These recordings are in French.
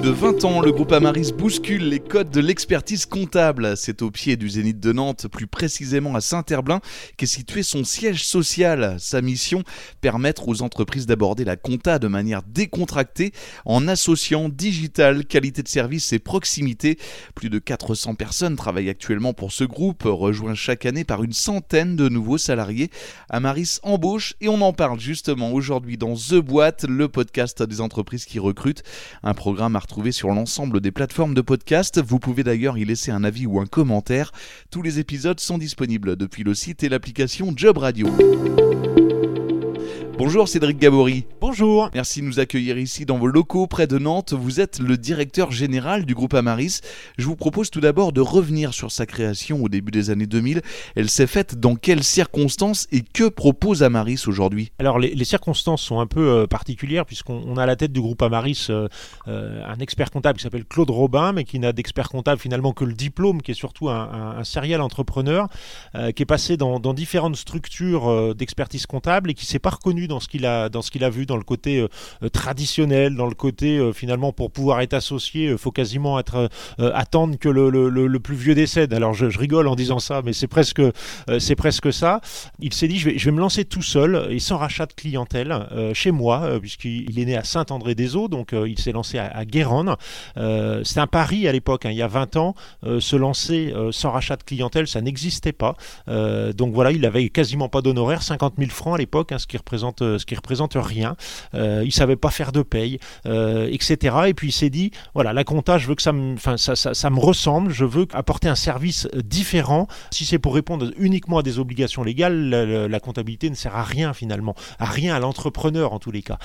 de 20 ans, le groupe Amaris bouscule les codes de l'expertise comptable. C'est au pied du Zénith de Nantes, plus précisément à Saint-Herblain, qu'est situé son siège social. Sa mission, permettre aux entreprises d'aborder la compta de manière décontractée en associant digital, qualité de service et proximité. Plus de 400 personnes travaillent actuellement pour ce groupe, rejoint chaque année par une centaine de nouveaux salariés. Amaris embauche et on en parle justement aujourd'hui dans The Boîte, le podcast des entreprises qui recrutent, un programme trouver sur l'ensemble des plateformes de podcast. Vous pouvez d'ailleurs y laisser un avis ou un commentaire. Tous les épisodes sont disponibles depuis le site et l'application Job Radio. Bonjour Cédric Gabory. Bonjour. Merci de nous accueillir ici dans vos locaux près de Nantes. Vous êtes le directeur général du groupe Amaris. Je vous propose tout d'abord de revenir sur sa création au début des années 2000. Elle s'est faite dans quelles circonstances et que propose Amaris aujourd'hui? Alors les, circonstances sont un peu euh, particulières puisqu'on a à la tête du groupe Amaris euh, euh, un expert comptable qui s'appelle Claude Robin mais qui n'a d'expert comptable finalement que le diplôme qui est surtout un, un, serial entrepreneur qui est passé dans, dans différentes structures d'expertise comptable et qui s'est pas reconnu dans ce qu'il a, dans ce qu'il a vu, dans le côté euh, euh, traditionnel, dans le côté euh, finalement pour pouvoir être associé, faut quasiment attendre que le, plus vieux décède. Alors je, rigole en disant ça, mais c'est presque, c'est presque ça. Il s'est dit je vais, je vais me lancer tout seul et sans rachat de clientèle chez moi, puisqu'il est né à Saint-André-des-Eaux, donc il s'est lancé à, à Guérande. c'est un pari à l'époque, hein, il y a 20 ans, se lancer sans rachat de clientèle, ça n'existait pas. donc voilà, il avait quasiment pas d'honoraires, 50 000 francs à l'époque, hein, ce qui représente euh, ce qui représente rien. Euh, il savait pas faire de paye, euh, etc. Et puis il s'est dit, voilà, la compta, je veux que ça me, ressemble, je veux apporter un service différent. Si c'est pour répondre uniquement à des obligations légales, la, comptabilité ne sert à rien finalement, à rien à l'entrepreneur en tous les cas.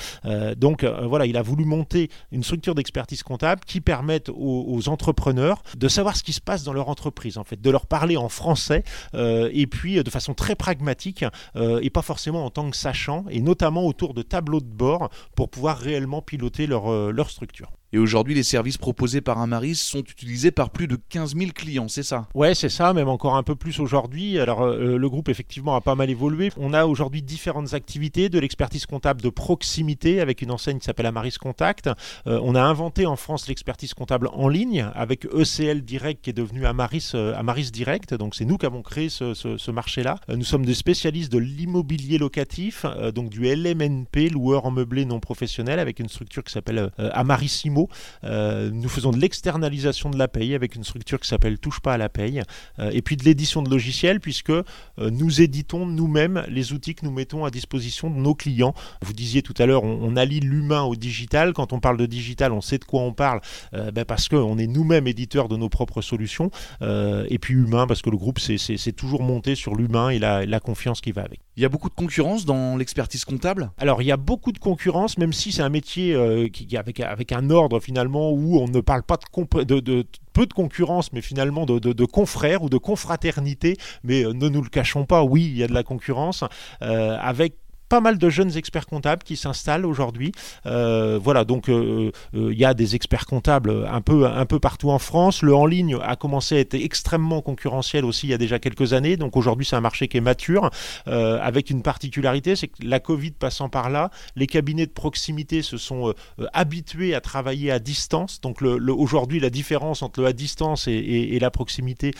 donc voilà, il a voulu monter une structure d'expertise comptable qui permette aux, entrepreneurs de savoir ce qui se passe dans leur entreprise, en fait, de leur parler en français et puis de façon très pragmatique et pas forcément en tant que sachant et notamment autour de tableaux de bord pour pouvoir réellement piloter leur, euh, structure. Et aujourd'hui, les services proposés par Amaris sont utilisés par plus de 15 000 clients, c'est ça? Ouais, c'est ça, même encore un peu plus aujourd'hui. Alors, euh, le groupe, effectivement, a pas mal évolué. On a aujourd'hui différentes activités, de l'expertise comptable de proximité avec une enseigne qui s'appelle Amaris Contact. Euh, on a inventé en France l'expertise comptable en ligne avec ECL Direct qui est devenu Amaris, euh, Amaris Direct. Donc, c'est nous qui avons créé ce, ce, marché-là. nous sommes des spécialistes de l'immobilier locatif, donc du LMNP, loueur en meublé non professionnel, avec une structure qui s'appelle Amarissimo euh, nous faisons de l'externalisation de la paye avec une structure qui s'appelle Touche pas à la paye. Euh, et puis de l'édition de logiciels, puisque euh, nous éditons nous-mêmes les outils que nous mettons à disposition de nos clients. Vous disiez tout à l'heure, on, allie l'humain au digital. Quand on parle de digital, on sait de quoi on parle, ben parce qu'on est nous-mêmes éditeurs de nos propres solutions. et puis humain, parce que le groupe, c'est toujours monté sur l'humain et la, la confiance qui va avec. Il y a beaucoup de concurrence dans l'expertise comptable? Alors il y a beaucoup de concurrence, même si c'est un métier qui, avec, avec un ordre finalement où on ne parle pas de, de, peu de concurrence, mais finalement de, confrères ou de confraternité. Mais euh, ne nous le cachons pas, oui, il y a de la concurrence, euh, avec pas mal de jeunes experts comptables qui s'installent aujourd'hui. Euh, voilà, donc euh, euh, il y a des experts comptables un peu, un peu partout en France. Le en ligne a commencé à être extrêmement concurrentiel aussi il y a déjà quelques années. Donc aujourd'hui, c'est un marché qui est mature, avec une particularité, c'est que la Covid passant par là, les cabinets de proximité se sont habitués à travailler à distance. Donc aujourd'hui, la différence entre le à distance et, la proximité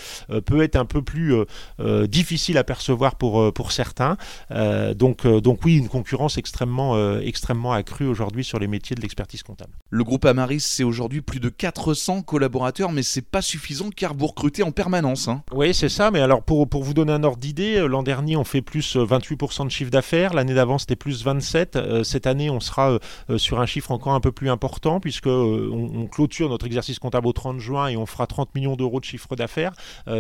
peut être un peu plus difficile à percevoir pour, pour certains. donc donc oui, une concurrence extrêmement, euh, extrêmement accrue aujourd'hui sur les métiers de l'expertise comptable. Le groupe Amaris, c'est aujourd'hui plus de 400 collaborateurs, mais c'est pas suffisant car vous recrutez en permanence. Hein. Oui, c'est ça, mais alors pour, pour vous donner un ordre d'idée, euh, l'an dernier on fait plus 28% euh, de chiffre d'affaires, l'année d'avant c'était plus 27, cette année on sera sur un chiffre encore un peu plus important puisque on, clôture notre exercice comptable au 30 juin et on fera 30 millions d'euros de chiffre d'affaires.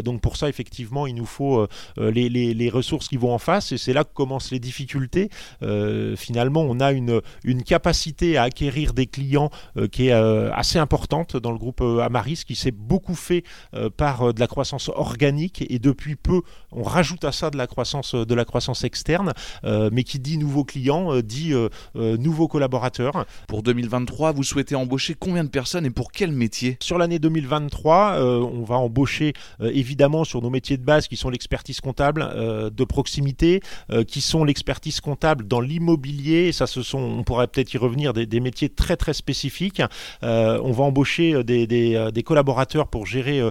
donc pour ça effectivement il nous faut les, les, les ressources qui vont en face et c'est là que commencent les difficultés disais, finalement, on a une, une capacité à acquérir des clients qui est assez importante dans le groupe Amaris, qui s'est beaucoup fait par de la croissance organique et depuis peu, on rajoute à ça de la croissance, de la croissance externe, mais qui dit nouveaux clients, dit nouveaux collaborateurs. Pour 2023, vous souhaitez embaucher combien de personnes et pour quel métier? Sur l'année 2023, on va embaucher évidemment sur nos métiers de base qui sont l'expertise comptable de proximité, qui sont l'expertise comptable dans l'immobilier. Ça, ce sont, on pourrait peut-être y revenir, des, métiers très très spécifiques. on va embaucher des, des, collaborateurs pour gérer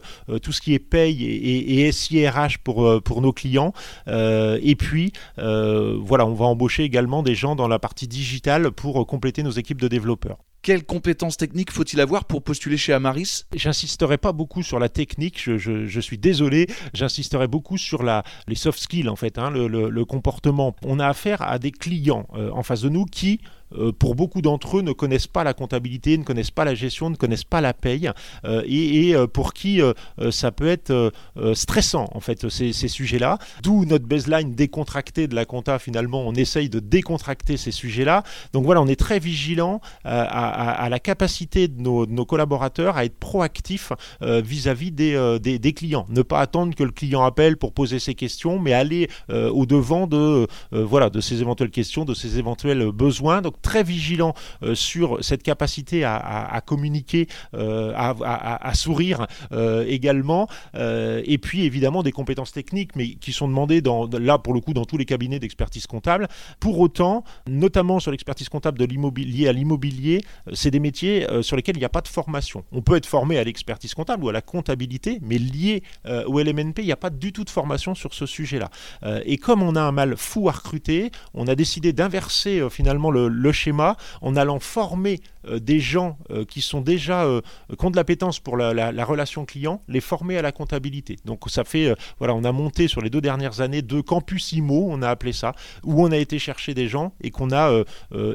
tout ce qui est paye et, et, SIRH pour, pour nos clients. et puis, voilà, on va embaucher également des gens dans la partie digitale pour compléter nos équipes de développeurs. Quelles compétences techniques faut-il avoir pour postuler chez Amaris? J'insisterai pas beaucoup sur la technique, je, suis désolé, j'insisterai beaucoup sur les soft skills en fait, hein, le, comportement. On a affaire à des clients euh, en face de nous qui pour beaucoup d'entre eux, ne connaissent pas la comptabilité, ne connaissent pas la gestion, ne connaissent pas la paye, euh, et, euh, pour qui ça peut être stressant, en fait, ces, sujets-là. D'où notre baseline décontractée de la compta, finalement, on essaye de décontracter ces sujets-là. Donc voilà, on est très vigilant à, la capacité de nos, collaborateurs à être proactifs vis-à-vis des, clients. Ne pas attendre que le client appelle pour poser ses questions, mais aller au-devant de, voilà, de ses éventuelles questions, de ses éventuels besoins. Très vigilant euh, sur cette capacité à, communiquer, euh, à, sourire euh, également, et puis évidemment des compétences techniques, mais qui sont demandées dans, là pour le coup dans tous les cabinets d'expertise comptable. Pour autant, notamment sur l'expertise comptable de l'immobilier à l'immobilier, c'est des métiers sur lesquels il n'y a pas de formation. On peut être formé à l'expertise comptable ou à la comptabilité, mais lié au LMNP, il n'y a pas du tout de formation sur ce sujet-là. et comme on a un mal fou à recruter, on a décidé d'inverser finalement le, schéma en allant former euh, des gens euh, qui sont déjà euh, qui ont de l'appétence pour la, relation client, les former à la comptabilité. Donc ça fait voilà, on a monté sur les deux dernières années deux campus IMO, on a appelé ça, où on a été chercher des gens et qu'on a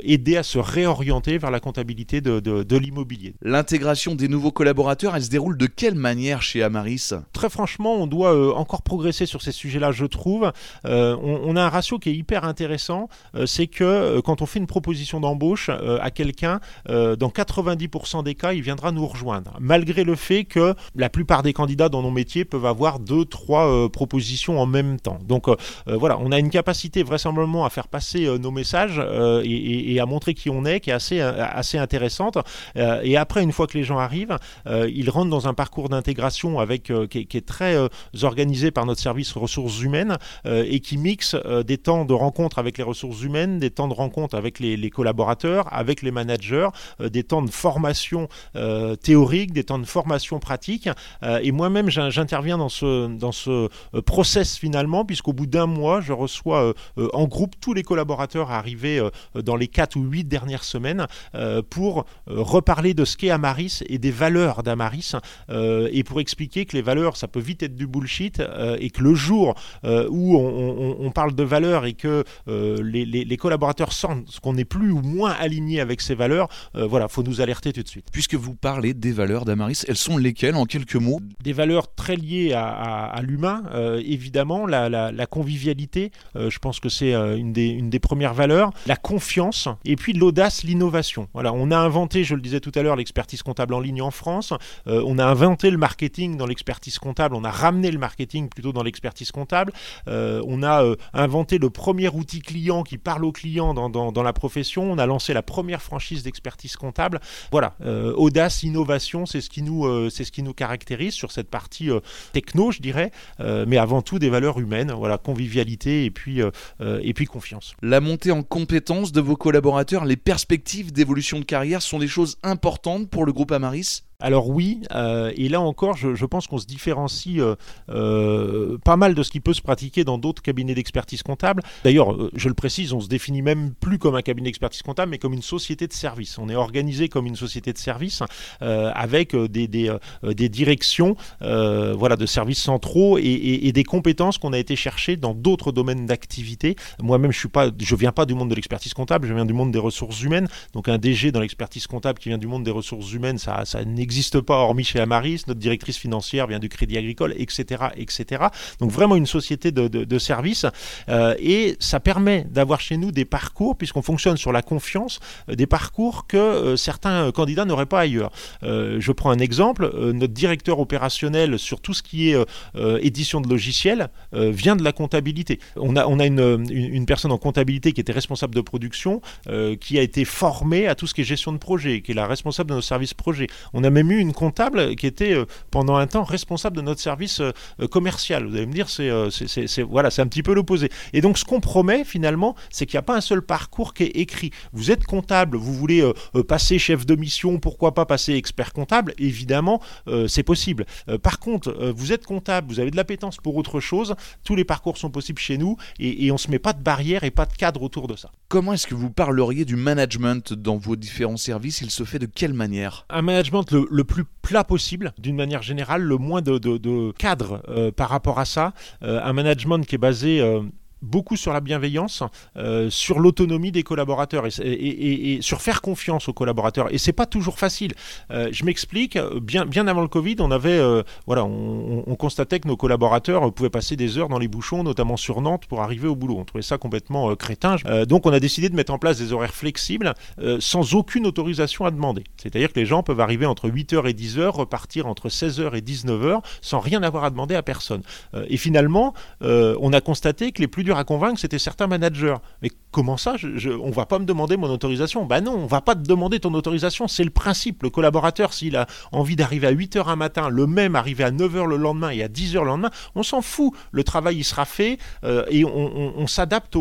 aidé à se réorienter vers la comptabilité de, de, l'immobilier. L'intégration des nouveaux collaborateurs, elle se déroule de quelle manière chez Amaris? Très franchement, on doit encore progresser sur ces sujets-là, je trouve. On, on, a un ratio qui est hyper intéressant, c'est que quand on fait une proposition d'embauche à quelqu'un, euh, dans 90% des cas, il viendra nous rejoindre. Malgré le fait que la plupart des candidats dans nos métiers peuvent avoir deux, trois euh, propositions en même temps. Donc euh, voilà, on a une capacité vraisemblablement à faire passer nos messages et, à montrer qui on est, qui est assez, assez intéressante. et après, une fois que les gens arrivent, ils rentrent dans un parcours d'intégration avec qui, est très organisé par notre service ressources humaines et qui mixe des temps de rencontre avec les ressources humaines, des temps de rencontre avec les collaborateurs, avec les managers, euh, des temps de formation euh, théorique, des temps de formation pratique. Euh, et moi-même, j'interviens dans ce, dans ce process finalement, puisqu'au bout d'un mois, je reçois en groupe tous les collaborateurs arrivés dans les 4 ou 8 dernières semaines pour reparler de ce qu'est Amaris et des valeurs d'Amaris et pour expliquer que les valeurs, ça peut vite être du bullshit et que le jour où on, parle de valeurs et que les, collaborateurs sentent qu'on n'est plus ou moins aligné avec ces valeurs, euh, voilà, faut nous alerter tout de suite. Puisque vous parlez des valeurs d'Amaris, elles sont lesquelles en quelques mots? Des valeurs très liées à, l'humain, euh, évidemment, la, convivialité, euh, je pense que c'est une, des, une des premières valeurs, la confiance, et puis l'audace, l'innovation. Voilà, on a inventé, je le disais tout à l'heure, l'expertise comptable en ligne en France, on a inventé le marketing dans l'expertise comptable, on a ramené le marketing plutôt dans l'expertise comptable, on a inventé le premier outil client qui parle aux clients dans, dans la profession, on a lancé la première franchise d'expertise comptable. Voilà, euh, audace, innovation, c'est ce qui nous, euh, ce qui nous caractérise sur cette partie euh, techno, je dirais, mais avant tout des valeurs humaines, voilà, convivialité et puis et puis confiance. La montée en compétences de vos collaborateurs, les perspectives d'évolution de carrière sont des choses importantes pour le groupe Amaris? Alors oui, euh, et là encore, je, pense qu'on se différencie euh, euh, pas mal de ce qui peut se pratiquer dans d'autres cabinets d'expertise comptable. D'ailleurs, je le précise, on se définit même plus comme un cabinet d'expertise comptable, mais comme une société de service. On est organisé comme une société de service avec des, des, directions voilà, de services centraux et, des compétences qu'on a été chercher dans d'autres domaines d'activité. Moi-même, je ne viens pas du monde de l'expertise comptable, je viens du monde des ressources humaines. Donc un DG dans l'expertise comptable qui vient du monde des ressources humaines, ça, ça n'existe pas hormis chez Amaris. Notre directrice financière vient du Crédit Agricole, etc., etc. Donc vraiment une société de, services euh, et ça permet d'avoir chez nous des parcours puisqu'on fonctionne sur la confiance, euh, des parcours que certains candidats n'auraient pas ailleurs. je prends un exemple. notre directeur opérationnel sur tout ce qui est édition de logiciels vient de la comptabilité. On a, on a une, une, personne en comptabilité qui était responsable de production, qui a été formée à tout ce qui est gestion de projet, qui est la responsable de nos services projet. Eu une comptable qui était euh, pendant un temps responsable de notre service euh, euh, commercial. Vous allez me dire, c'est voilà, c'est un petit peu l'opposé. Et donc ce qu'on promet finalement, c'est qu'il n'y a pas un seul parcours qui est écrit. Vous êtes comptable, vous voulez passer chef de mission, pourquoi pas passer expert comptable? Évidemment, c'est possible. par contre, vous êtes comptable, vous avez de l'appétence pour autre chose, tous les parcours sont possibles chez nous et, et on ne se met pas de barrière et pas de cadre autour de ça. Comment est-ce que vous parleriez du management dans vos différents services? Il se fait de quelle manière? Un management le, plus plat possible, d'une manière générale, le moins de, cadre euh, par rapport à ça. Euh, un management qui est basé euh, beaucoup sur la bienveillance, euh, sur l'autonomie des collaborateurs et, sur faire confiance aux collaborateurs. Et c'est pas toujours facile. Euh, je m'explique. Bien, bien avant le Covid, on avait, euh, voilà, on, constatait que nos collaborateurs pouvaient passer des heures dans les bouchons, notamment sur Nantes, pour arriver au boulot. On trouvait ça complètement crétin. donc, on a décidé de mettre en place des horaires flexibles sans aucune autorisation à demander. C'est-à-dire que les gens peuvent arriver entre 8h et 10h, repartir entre 16h et 19h sans rien avoir à demander à personne. et finalement, on a constaté que les plus à convaincre, c'était certains managers. Mais comment ça je, On va pas me demander mon autorisation? Ben non, on va pas te demander ton autorisation. C'est le principe. Le collaborateur, s'il a envie d'arriver à 8h un matin, le même arriver à 9h le lendemain et à 10h le lendemain, on s'en fout. Le travail, il sera fait euh, et on, s'adapte euh,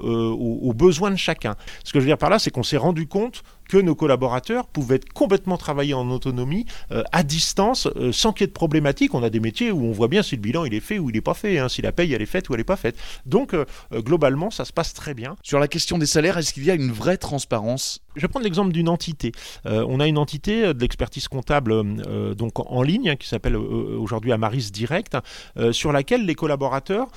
aux besoins de chacun. Ce que je veux dire par là, c'est qu'on s'est rendu compte que nos collaborateurs pouvaient complètement travailler en autonomie, euh, à distance, euh, sans qu'il y ait de problématique. On a des métiers où on voit bien si le bilan il est fait ou il n'est pas fait, hein, si la paye elle est faite ou elle n'est pas faite. Donc euh, globalement, ça se passe très bien. Sur la question des salaires, est-ce qu'il y a une vraie transparence Je vais prendre l'exemple d'une entité. on a une entité de l'expertise comptable donc en ligne hein, qui s'appelle aujourd'hui Amaris Direct, sur laquelle les collaborateurs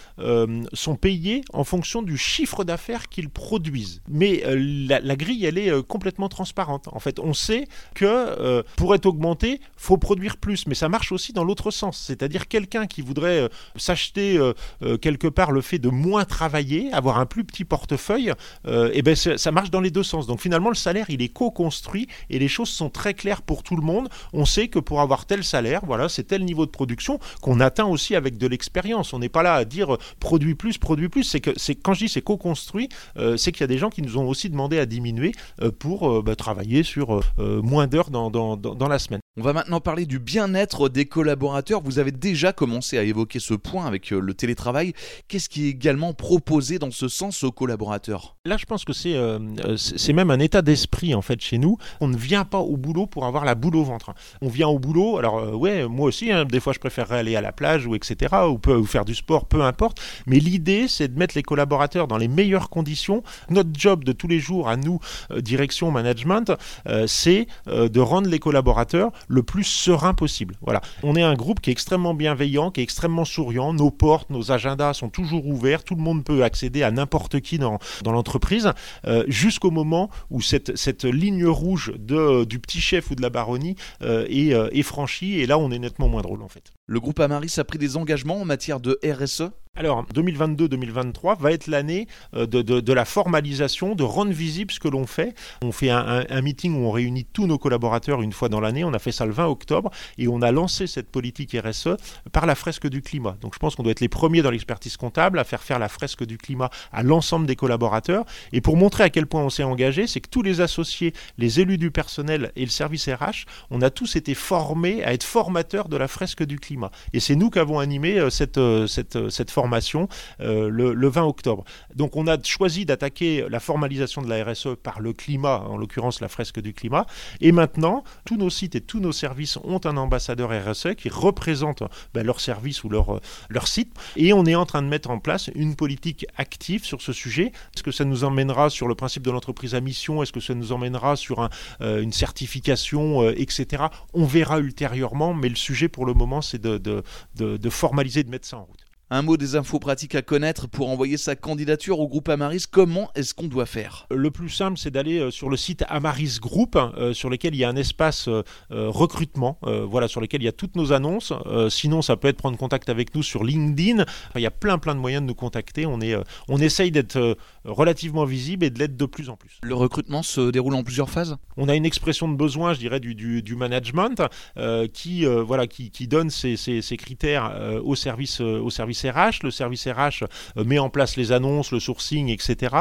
sont payés en fonction du chiffre d'affaires qu'ils produisent. Mais la, grille, elle est complètement transparente. En fait, on sait que euh, pour être augmenté, faut produire plus, mais ça marche aussi dans l'autre sens. C'est-à-dire quelqu'un qui voudrait euh, s'acheter euh, quelque part le fait de moins travailler, avoir un plus petit portefeuille, et eh ben ça marche dans les deux sens. Donc finalement, le salaire, il est co-construit et les choses sont très claires pour tout le monde. On sait que pour avoir tel salaire, voilà, c'est tel niveau de production qu'on atteint aussi avec de l'expérience. On n'est pas là à dire produit plus, produit plus. C'est que c'est quand je dis c'est co-construit, c'est qu'il y a des gens qui nous ont aussi demandé à diminuer pour bah, travailler sur euh, euh, moins d'heures dans, dans, la semaine. On va maintenant parler du bien-être des collaborateurs. Vous avez déjà commencé à évoquer ce point avec euh, le télétravail. Qu'est-ce qui est également proposé dans ce sens aux collaborateurs? Là, je pense que c'est c'est même un état d'esprit en fait chez nous. On ne vient pas au boulot pour avoir la boule au ventre. On vient au boulot. Alors ouais, moi aussi, hein, des fois, je préférerais aller à la plage ou etc. Ou, peut, ou faire du sport, peu importe. Mais l'idée, c'est de mettre les collaborateurs dans les meilleures conditions. Notre job de tous les jours à nous, direction, manager euh, c'est euh, de rendre les collaborateurs le plus serein possible. Voilà. On est un groupe qui est extrêmement bienveillant, qui est extrêmement souriant. Nos portes, nos agendas sont toujours ouverts. Tout le monde peut accéder à n'importe qui dans, dans l'entreprise, euh, jusqu'au moment où cette, cette ligne rouge de, du petit chef ou de la baronnie est, est franchie. Et là, on est nettement moins drôle en fait. Le groupe Amaris a pris des engagements en matière de RSE alors, 2022-2023 va être l'année euh, de, la formalisation, de rendre visible ce que l'on fait. On fait un, meeting où on réunit tous nos collaborateurs une fois dans l'année. On a fait ça le 20 octobre et on a lancé cette politique RSE par la fresque du climat. Donc, je pense qu'on doit être les premiers dans l'expertise comptable à faire faire la fresque du climat à l'ensemble des collaborateurs. Et pour montrer à quel point on s'est engagé, c'est que tous les associés, les élus du personnel et le service RH, on a tous été formés à être formateurs de la fresque du climat. Et c'est nous qui avons animé euh, cette, euh, cette, cette formation euh, le, 20 octobre. Donc on a choisi d'attaquer la formalisation de la RSE par le climat, en l'occurrence la fresque du climat. Et maintenant, tous nos sites et tous nos services ont un ambassadeur RSE qui représente ben, leur service ou leur, leur site. Et on est en train de mettre en place une politique active sur ce sujet. Est-ce que ça nous emmènera sur le principe de l'entreprise à mission? Est-ce que ça nous emmènera sur euh, une certification, euh, etc. On verra ultérieurement, mais le sujet pour le moment, c'est de formaliser, de mettre ça en route. Un mot des infos pratiques à connaître pour envoyer sa candidature au groupe Amaris. Comment est-ce qu'on doit faire? Le plus simple, c'est d'aller euh, sur le site Amaris Group, euh, sur lequel il y a un espace euh, recrutement, voilà, sur lequel il y a toutes nos annonces. sinon, ça peut être prendre contact avec nous sur LinkedIn. il y a plein plein de moyens de nous contacter. On, est, on essaye d'être relativement visible et de l'être de plus en plus. Le recrutement se déroule en plusieurs phases? On a une expression de besoin, je dirais, du, du, management qui, voilà, qui, qui donne ces, ces, critères au, service, au service RH. Le service RH met en place les annonces, le sourcing, etc.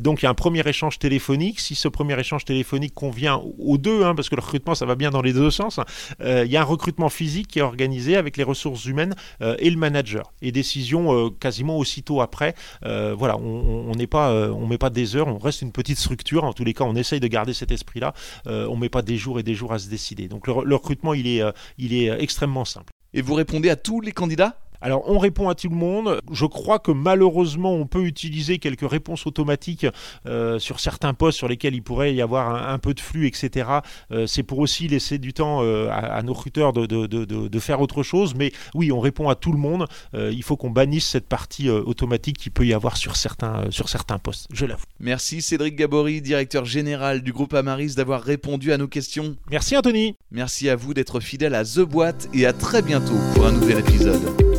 donc, il y a un premier échange téléphonique. Si ce premier échange téléphonique convient aux deux, hein, parce que le recrutement, ça va bien dans les deux sens, euh, il y a un recrutement physique qui est organisé avec les ressources humaines euh, et le manager. Et décision euh, quasiment aussitôt après. voilà, on n'est pas, on met pas des heures, on reste une petite structure. En tous les cas, on essaye de garder cet esprit-là. on met pas des jours et des jours à se décider. Donc le, le recrutement, il est, il est extrêmement simple. Et vous répondez à tous les candidats? Alors on répond à tout le monde. Je crois que malheureusement on peut utiliser quelques réponses automatiques euh, sur certains postes sur lesquels il pourrait y avoir un, peu de flux, etc. Euh, c'est pour aussi laisser du temps euh, à, nos recruteurs de, de, faire autre chose. Mais oui, on répond à tout le monde. il faut qu'on bannisse cette partie automatique qui peut y avoir sur certains, sur certains postes. Je l'avoue. Merci Cédric Gabory, directeur général du groupe Amaris, d'avoir répondu à nos questions. Merci Anthony. Merci à vous d'être fidèle à The Boîte et à très bientôt pour un nouvel épisode.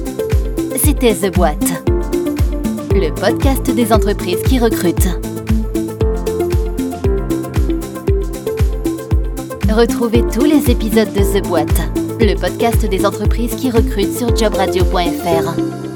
C'était The Boîte, le podcast des entreprises qui recrutent. Retrouvez tous les épisodes de The Boîte, le podcast des entreprises qui recrutent sur jobradio.fr.